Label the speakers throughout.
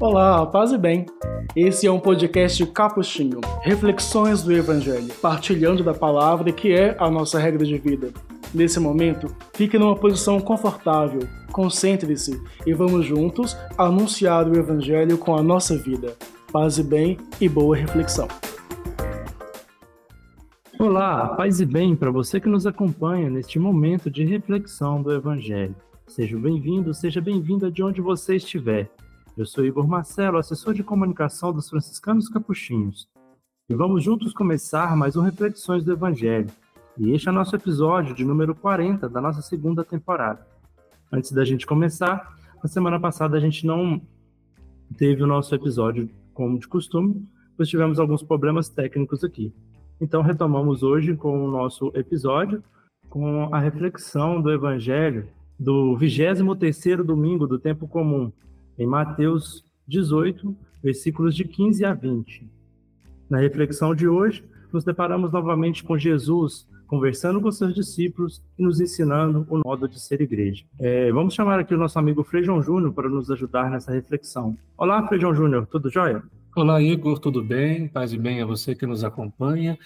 Speaker 1: Olá, paz e bem. Esse é um podcast capuchinho, reflexões do Evangelho, partilhando da palavra que é a nossa regra de vida. Nesse momento, fique numa posição confortável, concentre-se e vamos juntos anunciar o Evangelho com a nossa vida. Paz e bem e boa reflexão.
Speaker 2: Olá, paz e bem para você que nos acompanha neste momento de reflexão do Evangelho. Seja bem-vindo, seja bem-vinda de onde você estiver. Eu sou Igor Marcelo, assessor de comunicação dos franciscanos capuchinhos. E vamos juntos começar mais um Reflexões do Evangelho. E este é o nosso episódio de número 40 da nossa segunda temporada. Antes da gente começar, na semana passada a gente não teve o nosso episódio como de costume, pois tivemos alguns problemas técnicos aqui. Então retomamos hoje com o nosso episódio com a reflexão do Evangelho do 23º domingo do tempo comum, em Mateus 18, versículos de 15 a 20. Na reflexão de hoje, nos deparamos novamente com Jesus conversando com seus discípulos e nos ensinando o modo de ser igreja. É, vamos chamar aqui o nosso amigo Frei João Júnior para nos ajudar nessa reflexão. Olá, Frei João Júnior, tudo jóia?
Speaker 3: Olá, Igor, tudo bem? Paz e bem a você que nos acompanha.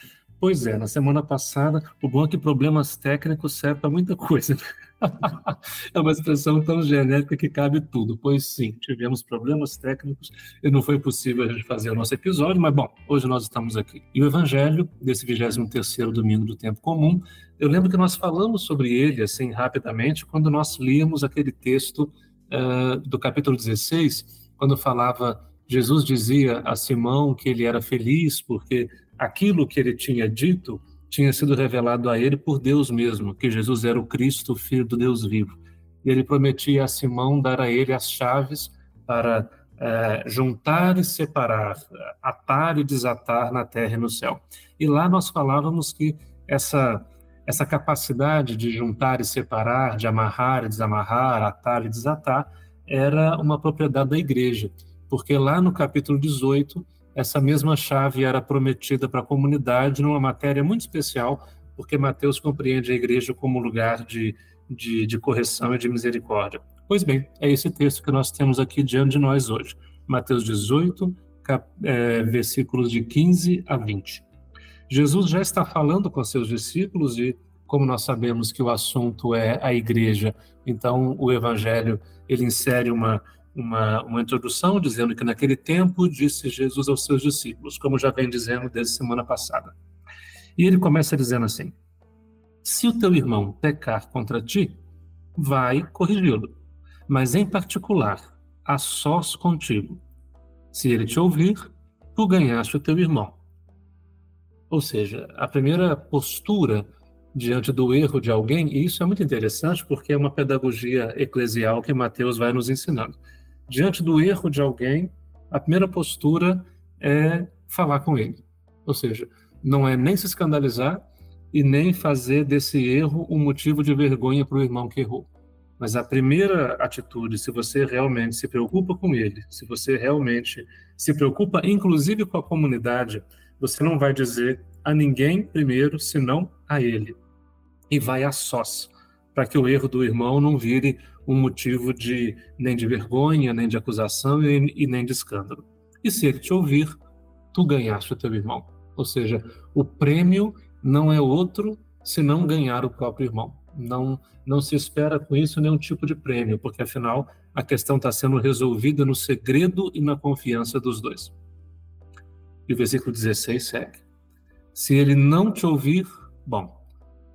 Speaker 3: Pois é, na semana passada, o bom é que problemas técnicos servem para muita coisa. é uma expressão tão genérica que cabe tudo. Pois sim, tivemos problemas técnicos e não foi possível a gente fazer o nosso episódio, mas bom, hoje nós estamos aqui. E o Evangelho, desse 23º domingo do tempo comum, eu lembro que nós falamos sobre ele, assim, rapidamente, quando nós líamos aquele texto uh, do capítulo 16, quando falava, Jesus dizia a Simão que ele era feliz porque aquilo que ele tinha dito tinha sido revelado a ele por Deus mesmo, que Jesus era o Cristo, filho do Deus vivo. E ele prometia a Simão dar a ele as chaves para é, juntar e separar, atar e desatar na terra e no céu. E lá nós falávamos que essa essa capacidade de juntar e separar, de amarrar e desamarrar, atar e desatar, era uma propriedade da igreja, porque lá no capítulo 18 essa mesma chave era prometida para a comunidade numa matéria muito especial, porque Mateus compreende a igreja como lugar de, de, de correção e de misericórdia. Pois bem, é esse texto que nós temos aqui diante de nós hoje. Mateus 18, cap, é, versículos de 15 a 20. Jesus já está falando com seus discípulos e, como nós sabemos que o assunto é a igreja, então o evangelho ele insere uma uma, uma introdução dizendo que naquele tempo disse Jesus aos seus discípulos, como já vem dizendo desde semana passada. E ele começa dizendo assim: Se o teu irmão pecar contra ti, vai corrigi-lo, mas em particular, a sós contigo. Se ele te ouvir, tu ganhaste o teu irmão. Ou seja, a primeira postura diante do erro de alguém, e isso é muito interessante porque é uma pedagogia eclesial que Mateus vai nos ensinando diante do erro de alguém, a primeira postura é falar com ele. Ou seja, não é nem se escandalizar e nem fazer desse erro um motivo de vergonha para o irmão que errou. Mas a primeira atitude, se você realmente se preocupa com ele, se você realmente se preocupa, inclusive com a comunidade, você não vai dizer a ninguém primeiro, senão a ele. E vai a sós, para que o erro do irmão não vire um motivo de nem de vergonha, nem de acusação e, e nem de escândalo. E se ele te ouvir, tu ganhaste o teu irmão. Ou seja, o prêmio não é outro senão ganhar o próprio irmão. Não, não se espera com isso nenhum tipo de prêmio, porque afinal a questão está sendo resolvida no segredo e na confiança dos dois. E o versículo 16 segue. Se ele não te ouvir, bom,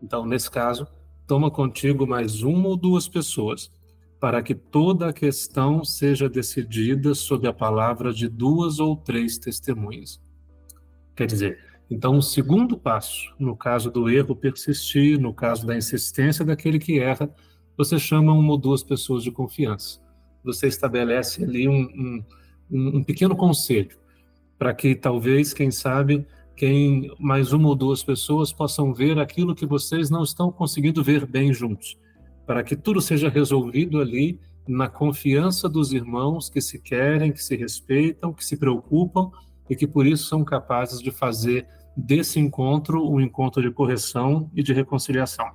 Speaker 3: então nesse caso, toma contigo mais uma ou duas pessoas para que toda a questão seja decidida sob a palavra de duas ou três testemunhas. Quer dizer, então, o segundo passo, no caso do erro persistir, no caso da insistência daquele que erra, você chama uma ou duas pessoas de confiança. Você estabelece ali um, um, um pequeno conselho, para que talvez, quem sabe, quem mais uma ou duas pessoas possam ver aquilo que vocês não estão conseguindo ver bem juntos para que tudo seja resolvido ali na confiança dos irmãos que se querem, que se respeitam, que se preocupam e que por isso são capazes de fazer desse encontro um encontro de correção e de reconciliação.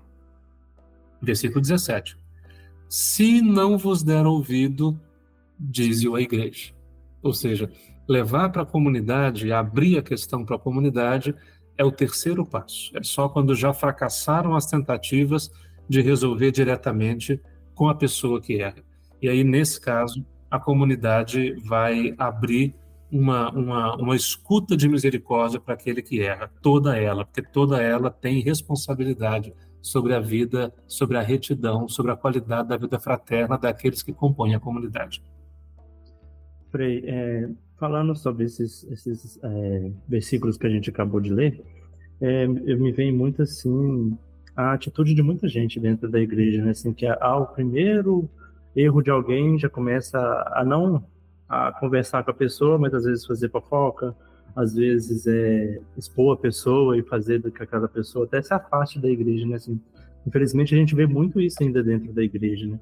Speaker 3: Versículo 17. Se não vos der ouvido, diz-o a igreja. Ou seja, levar para a comunidade, abrir a questão para a comunidade, é o terceiro passo. É só quando já fracassaram as tentativas de resolver diretamente com a pessoa que erra. E aí, nesse caso, a comunidade vai abrir uma, uma, uma escuta de misericórdia para aquele que erra, toda ela, porque toda ela tem responsabilidade sobre a vida, sobre a retidão, sobre a qualidade da vida fraterna daqueles que compõem a comunidade.
Speaker 2: Frei, é, falando sobre esses, esses é, versículos que a gente acabou de ler, é, eu me vem muito assim a atitude de muita gente dentro da igreja, né? Assim, que ao primeiro erro de alguém já começa a não a conversar com a pessoa, mas às vezes fazer fofoca, às vezes é expor a pessoa e fazer com que aquela pessoa até se afaste da igreja, né? Assim, infelizmente a gente vê muito isso ainda dentro da igreja, né?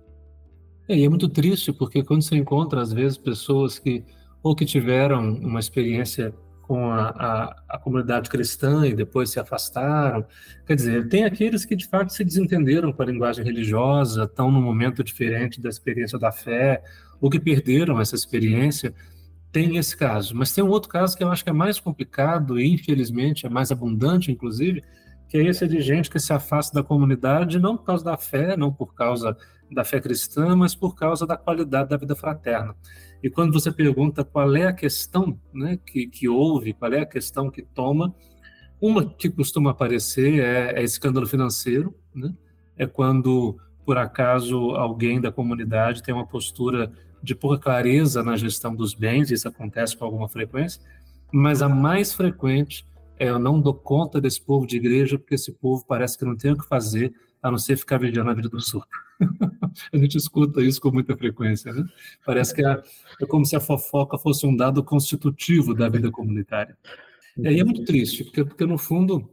Speaker 3: É, e é muito triste porque quando você encontra às vezes pessoas que ou que tiveram uma experiência com a, a, a, comunidade cristã e depois se afastaram. Quer dizer, tem aqueles que de fato se desentenderam com a linguagem religiosa, estão num momento diferente da experiência da fé, ou que perderam essa experiência. Tem esse caso. Mas tem um outro caso que eu acho que é mais complicado e, infelizmente, é mais abundante, inclusive, que é esse de gente que se afasta da comunidade não por causa da fé, não por causa da fé cristã, mas por causa da qualidade da vida fraterna. E quando você pergunta qual é a questão né, que, que houve, qual é a questão que toma, uma que costuma aparecer é, é escândalo financeiro, né? é quando, por acaso, alguém da comunidade tem uma postura de pouca clareza na gestão dos bens, isso acontece com alguma frequência, mas a mais frequente é eu não dou conta desse povo de igreja porque esse povo parece que não tem o que fazer a não ser ficar vigiando a vida dos outros. a gente escuta isso com muita frequência, né? Parece que é, é, como se a fofoca fosse um dado constitutivo da vida comunitária. E aí é muito triste, porque, porque no fundo,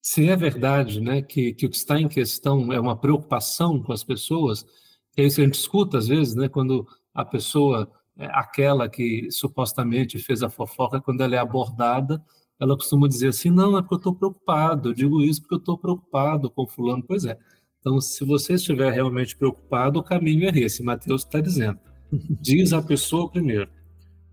Speaker 3: se é verdade né, que, que o que está em questão é uma preocupação com as pessoas, é isso que a gente escuta às vezes, né, quando a pessoa, é aquela que supostamente fez a fofoca, quando ela é abordada, ela costuma dizer assim: não, é porque eu estou preocupado, eu digo isso porque eu estou preocupado com Fulano. Pois é. Então, se você estiver realmente preocupado, o caminho é esse, Mateus está dizendo. Diz a pessoa primeiro.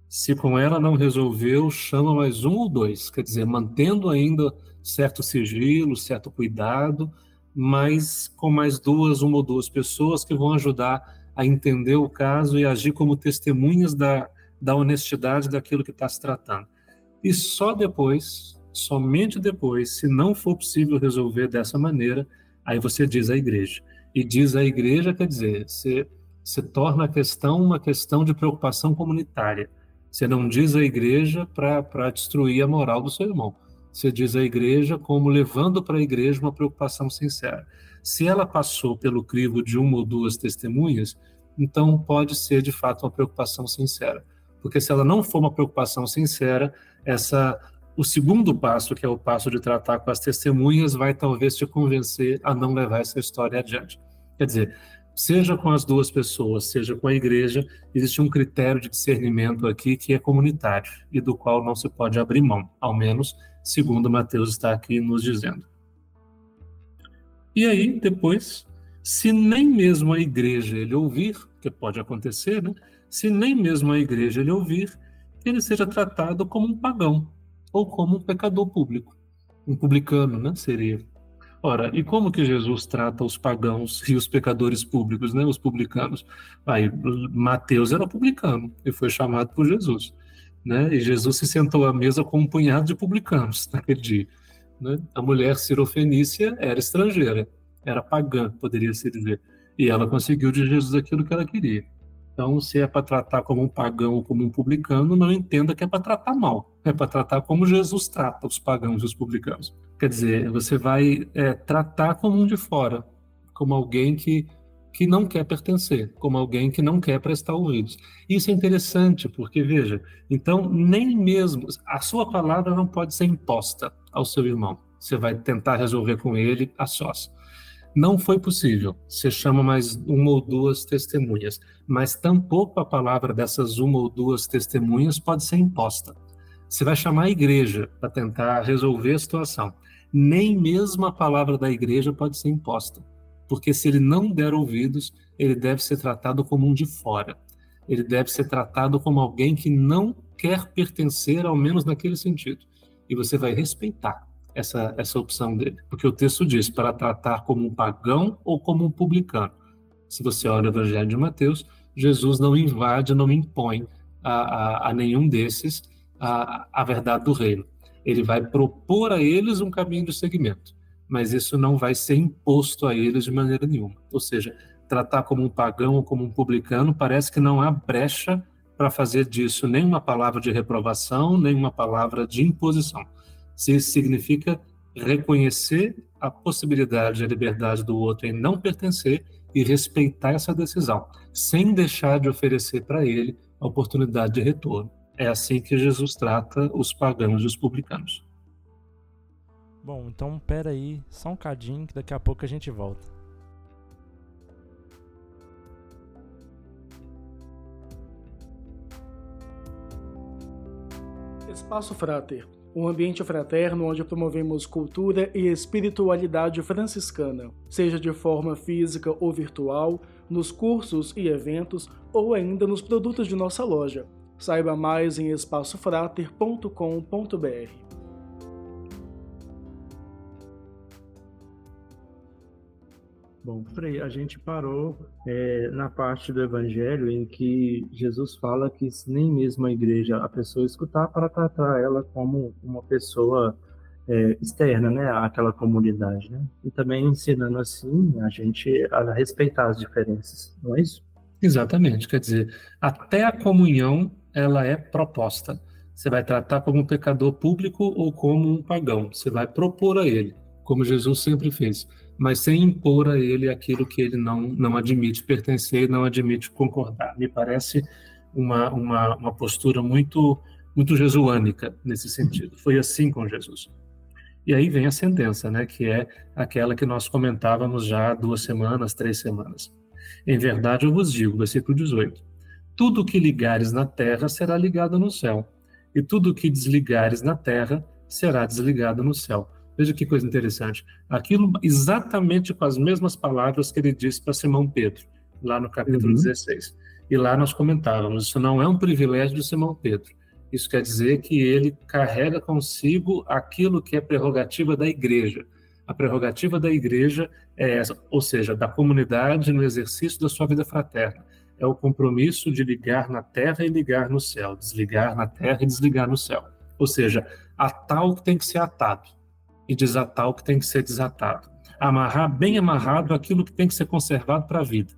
Speaker 3: Se com ela não resolveu, chama mais um ou dois. Quer dizer, mantendo ainda certo sigilo, certo cuidado, mas com mais duas, uma ou duas pessoas que vão ajudar a entender o caso e agir como testemunhas da, da honestidade daquilo que está se tratando. E só depois, somente depois, se não for possível resolver dessa maneira, aí você diz à igreja. E diz à igreja quer dizer, você, torna a questão uma questão de preocupação comunitária. Você não diz à igreja para destruir a moral do seu irmão. Você diz à igreja como levando para a igreja uma preocupação sincera. Se ela passou pelo crivo de uma ou duas testemunhas, então pode ser de fato uma preocupação sincera. Porque se ela não for uma preocupação sincera, essa o segundo passo, que é o passo de tratar com as testemunhas, vai talvez te convencer a não levar essa história adiante. Quer dizer, seja com as duas pessoas, seja com a igreja, existe um critério de discernimento aqui que é comunitário e do qual não se pode abrir mão, ao menos segundo Mateus está aqui nos dizendo. E aí, depois, se nem mesmo a igreja ele ouvir, que pode acontecer, né? Se nem mesmo a igreja ele ouvir, ele seja tratado como um pagão ou como um pecador público, um publicano, né? Seria. Ora, e como que Jesus trata os pagãos e os pecadores públicos, né? Os publicanos? Aí, Mateus era publicano e foi chamado por Jesus, né? E Jesus se sentou à mesa com um punhado de publicanos naquele dia. Né? A mulher sirofenícia era estrangeira, era pagã, poderia se dizer, e ela conseguiu de Jesus aquilo que ela queria. Então, se é para tratar como um pagão ou como um publicano, não entenda que é para tratar mal. É para tratar como Jesus trata os pagãos e os publicanos. Quer dizer, você vai é, tratar como um de fora, como alguém que, que não quer pertencer, como alguém que não quer prestar ouvidos. Isso é interessante, porque, veja, então, nem mesmo a sua palavra não pode ser imposta ao seu irmão. Você vai tentar resolver com ele a sós. Não foi possível. Você chama mais uma ou duas testemunhas, mas tampouco a palavra dessas uma ou duas testemunhas pode ser imposta. Você vai chamar a igreja para tentar resolver a situação. Nem mesmo a palavra da igreja pode ser imposta, porque se ele não der ouvidos, ele deve ser tratado como um de fora. ele deve ser tratado como alguém que não quer pertencer, ao menos naquele sentido. E você vai respeitar essa, essa opção dele. Porque o texto diz para tratar como um pagão ou como um publicano. Se você olha o Evangelho de Mateus, Jesus não invade, não impõe a, a, a nenhum desses a, a verdade do reino. Ele vai propor a eles um caminho de seguimento, mas isso não vai ser imposto a eles de maneira nenhuma. Ou seja, tratar como um pagão ou como um publicano parece que não há brecha para fazer disso nem uma palavra de reprovação, nem uma palavra de imposição. Se isso significa reconhecer a possibilidade, a liberdade do outro em não pertencer e respeitar essa decisão, sem deixar de oferecer para ele a oportunidade de retorno. É assim que Jesus trata os pagãos e os publicanos.
Speaker 2: Bom, então pera aí, só um cadinho que daqui a pouco a gente volta.
Speaker 1: Espaço Frater, um ambiente fraterno onde promovemos cultura e espiritualidade franciscana, seja de forma física ou virtual, nos cursos e eventos ou ainda nos produtos de nossa loja. Saiba mais em espaçofrater.com.br.
Speaker 2: Bom, Frei, a gente parou é, na parte do Evangelho em que Jesus fala que nem mesmo a igreja, a pessoa escutar para tratar ela como uma pessoa é, externa, né, àquela comunidade, né? E também ensinando assim a gente a respeitar as diferenças, não é isso?
Speaker 3: Exatamente, quer dizer, até a comunhão ela é proposta. Você vai tratar como um pecador público ou como um pagão. Você vai propor a ele, como Jesus sempre fez, mas sem impor a ele aquilo que ele não, não admite pertencer, não admite concordar. Me parece uma, uma, uma postura muito, muito jesuânica nesse sentido. Foi assim com Jesus. E aí vem a sentença, né, que é aquela que nós comentávamos já há duas semanas, três semanas. Em verdade eu vos digo, versículo 18: tudo que ligares na terra será ligado no céu, e tudo que desligares na terra será desligado no céu. Veja que coisa interessante. Aquilo exatamente com as mesmas palavras que ele disse para Simão Pedro, lá no capítulo uhum. 16. E lá nós comentávamos: isso não é um privilégio de Simão Pedro. Isso quer dizer que ele carrega consigo aquilo que é prerrogativa da igreja. A prerrogativa da igreja é essa, ou seja, da comunidade no exercício da sua vida fraterna é o compromisso de ligar na terra e ligar no céu, desligar na terra e desligar no céu. Ou seja, atar o que tem que ser atado e desatar o que tem que ser desatado. Amarrar bem amarrado aquilo que tem que ser conservado para a vida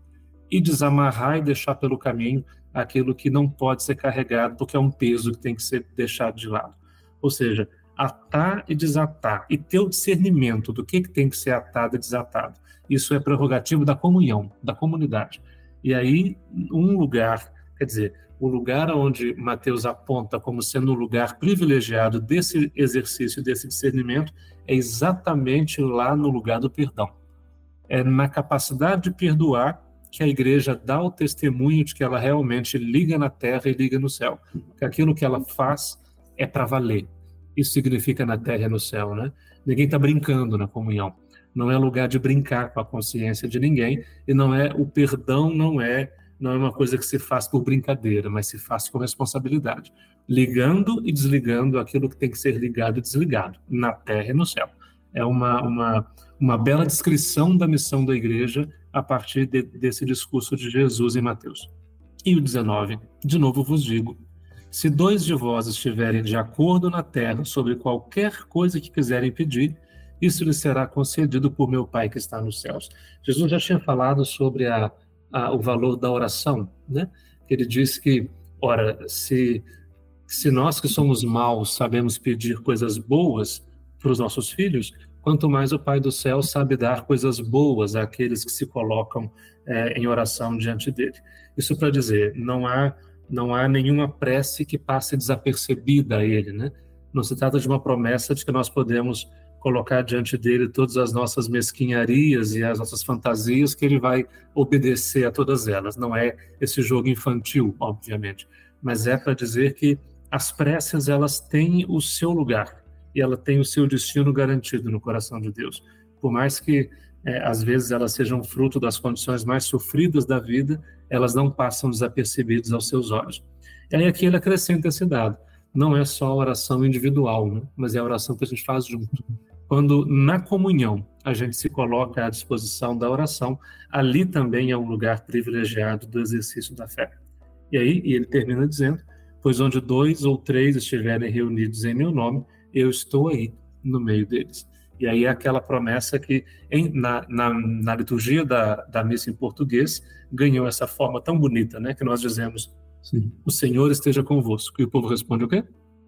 Speaker 3: e desamarrar e deixar pelo caminho aquilo que não pode ser carregado porque é um peso que tem que ser deixado de lado. Ou seja, atar e desatar e ter o discernimento do que, que tem que ser atado e desatado. Isso é prerrogativo da comunhão, da comunidade. E aí, um lugar, quer dizer, o lugar onde Mateus aponta como sendo um lugar privilegiado desse exercício, desse discernimento, é exatamente lá no lugar do perdão. É na capacidade de perdoar que a igreja dá o testemunho de que ela realmente liga na terra e liga no céu. Que aquilo que ela faz é para valer. Isso significa na terra e no céu, né? Ninguém está brincando na comunhão não é lugar de brincar com a consciência de ninguém e não é o perdão não é não é uma coisa que se faz por brincadeira, mas se faz com responsabilidade, ligando e desligando aquilo que tem que ser ligado e desligado na terra e no céu. É uma uma uma bela descrição da missão da igreja a partir de, desse discurso de Jesus em Mateus. E o 19, de novo vos digo, se dois de vós estiverem de acordo na terra sobre qualquer coisa que quiserem pedir, isso lhe será concedido por meu Pai que está nos céus. Jesus já tinha falado sobre a, a, o valor da oração, né? Ele disse que, ora, se, se nós que somos maus sabemos pedir coisas boas para os nossos filhos, quanto mais o Pai do céu sabe dar coisas boas àqueles que se colocam é, em oração diante dele. Isso para dizer, não há não há nenhuma prece que passe desapercebida a ele, né? Não se trata de uma promessa de que nós podemos colocar diante dele todas as nossas mesquinharias e as nossas fantasias, que ele vai obedecer a todas elas. Não é esse jogo infantil, obviamente, mas é para dizer que as preces elas têm o seu lugar e ela tem o seu destino garantido no coração de Deus. Por mais que é, às vezes elas sejam fruto das condições mais sofridas da vida, elas não passam desapercebidas aos seus olhos. E aí aqui ele acrescenta esse dado. Não é só a oração individual, né? mas é a oração que a gente faz junto. Quando na comunhão a gente se coloca à disposição da oração, ali também é um lugar privilegiado do exercício da fé. E aí e ele termina dizendo: Pois onde dois ou três estiverem reunidos em meu nome, eu estou aí no meio deles. E aí é aquela promessa que em, na, na, na, liturgia da, da missa em português ganhou essa forma tão bonita, né? Que nós dizemos, Sim. o Senhor esteja convosco. E o povo responde o quê?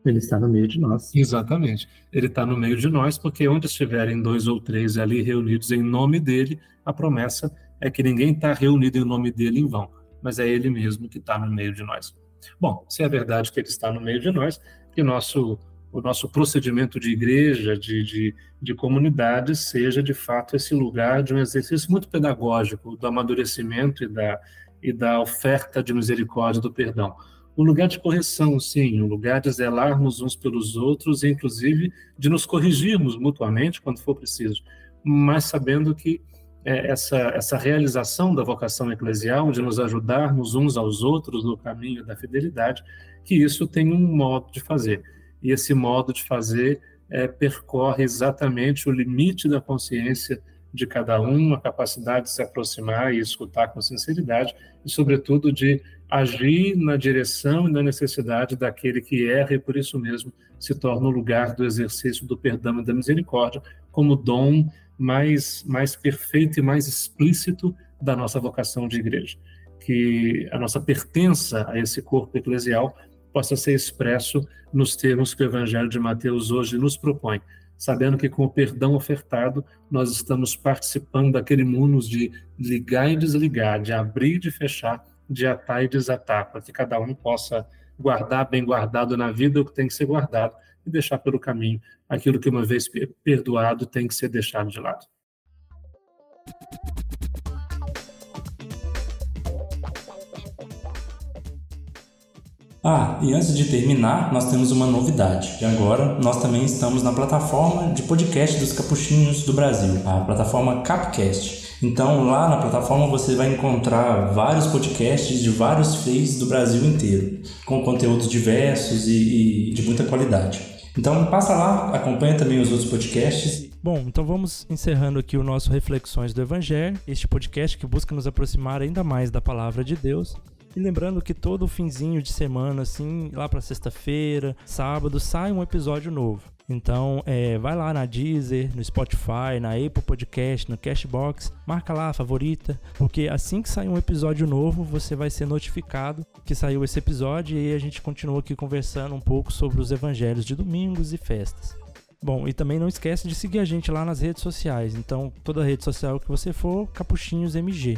Speaker 2: Ele está no meio de nós.
Speaker 3: Exatamente. Ele está no meio de nós, porque onde estiverem dois ou três ali reunidos em nome dele, a promessa é que ninguém está reunido em nome dele em vão, mas é ele mesmo que está no meio de nós. Bom, se é verdade que ele está no meio de nós, que nosso o nosso procedimento de igreja, de, de, de comunidade, seja de fato esse lugar de um exercício muito pedagógico do amadurecimento e da, e da oferta de misericórdia do perdão. Um lugar de correção, sim, um lugar de zelarmos uns pelos outros inclusive, de nos corrigirmos mutuamente quando for preciso, mas sabendo que é, essa, essa realização da vocação eclesial, de nos ajudarmos uns aos outros no caminho da fidelidade, que isso tem um modo de fazer. E esse modo de fazer é, percorre exatamente o limite da consciência de cada um, a capacidade de se aproximar e escutar com sinceridade, e, sobretudo, de agir na direção e na necessidade daquele que erra e, por isso mesmo, se torna o lugar do exercício do perdão e da misericórdia como dom mais, mais perfeito e mais explícito da nossa vocação de igreja. Que a nossa pertença a esse corpo eclesial possa ser expresso nos termos que o Evangelho de Mateus hoje nos propõe, sabendo que com o perdão ofertado nós estamos participando daquele mundo de ligar e desligar, de abrir e de fechar, de atar e desatar, para que cada um possa guardar bem guardado na vida o que tem que ser guardado e deixar pelo caminho aquilo que uma vez perdoado tem que ser deixado de lado.
Speaker 2: Ah, e antes de terminar, nós temos uma novidade. E agora nós também estamos na plataforma de podcast dos capuchinhos do Brasil, a plataforma Capcast. Então, lá na plataforma você vai encontrar vários podcasts de vários feios do Brasil inteiro, com conteúdos diversos e, e de muita qualidade. Então, passa lá, acompanha também os outros podcasts. Bom, então vamos encerrando aqui o nosso Reflexões do Evangelho, este podcast que busca nos aproximar ainda mais da palavra de Deus e lembrando que todo finzinho de semana, assim, lá para sexta-feira, sábado, sai um episódio novo. Então, é, vai lá na Deezer, no Spotify, na Apple Podcast, no Cashbox, marca lá a favorita, porque assim que sair um episódio novo, você vai ser notificado que saiu esse episódio e a gente continua aqui conversando um pouco sobre os evangelhos de domingos e festas. Bom, e também não esquece de seguir a gente lá nas redes sociais. Então, toda rede social que você for, Capuchinhos MG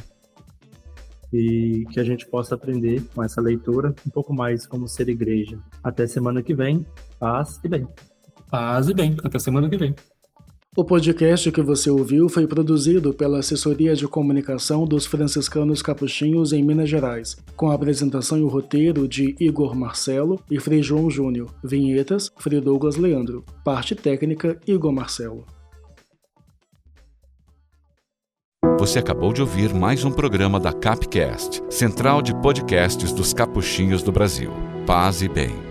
Speaker 2: e que a gente possa aprender com essa leitura um pouco mais como ser igreja. Até semana que vem. Paz e bem.
Speaker 3: Paz e bem. Até semana que vem.
Speaker 1: O podcast que você ouviu foi produzido pela Assessoria de Comunicação dos Franciscanos Capuchinhos em Minas Gerais, com a apresentação e o roteiro de Igor Marcelo e Frei João Júnior. Vinhetas, Frei Douglas Leandro. Parte técnica, Igor Marcelo.
Speaker 4: Você acabou de ouvir mais um programa da Capcast, central de podcasts dos capuchinhos do Brasil. Paz e bem.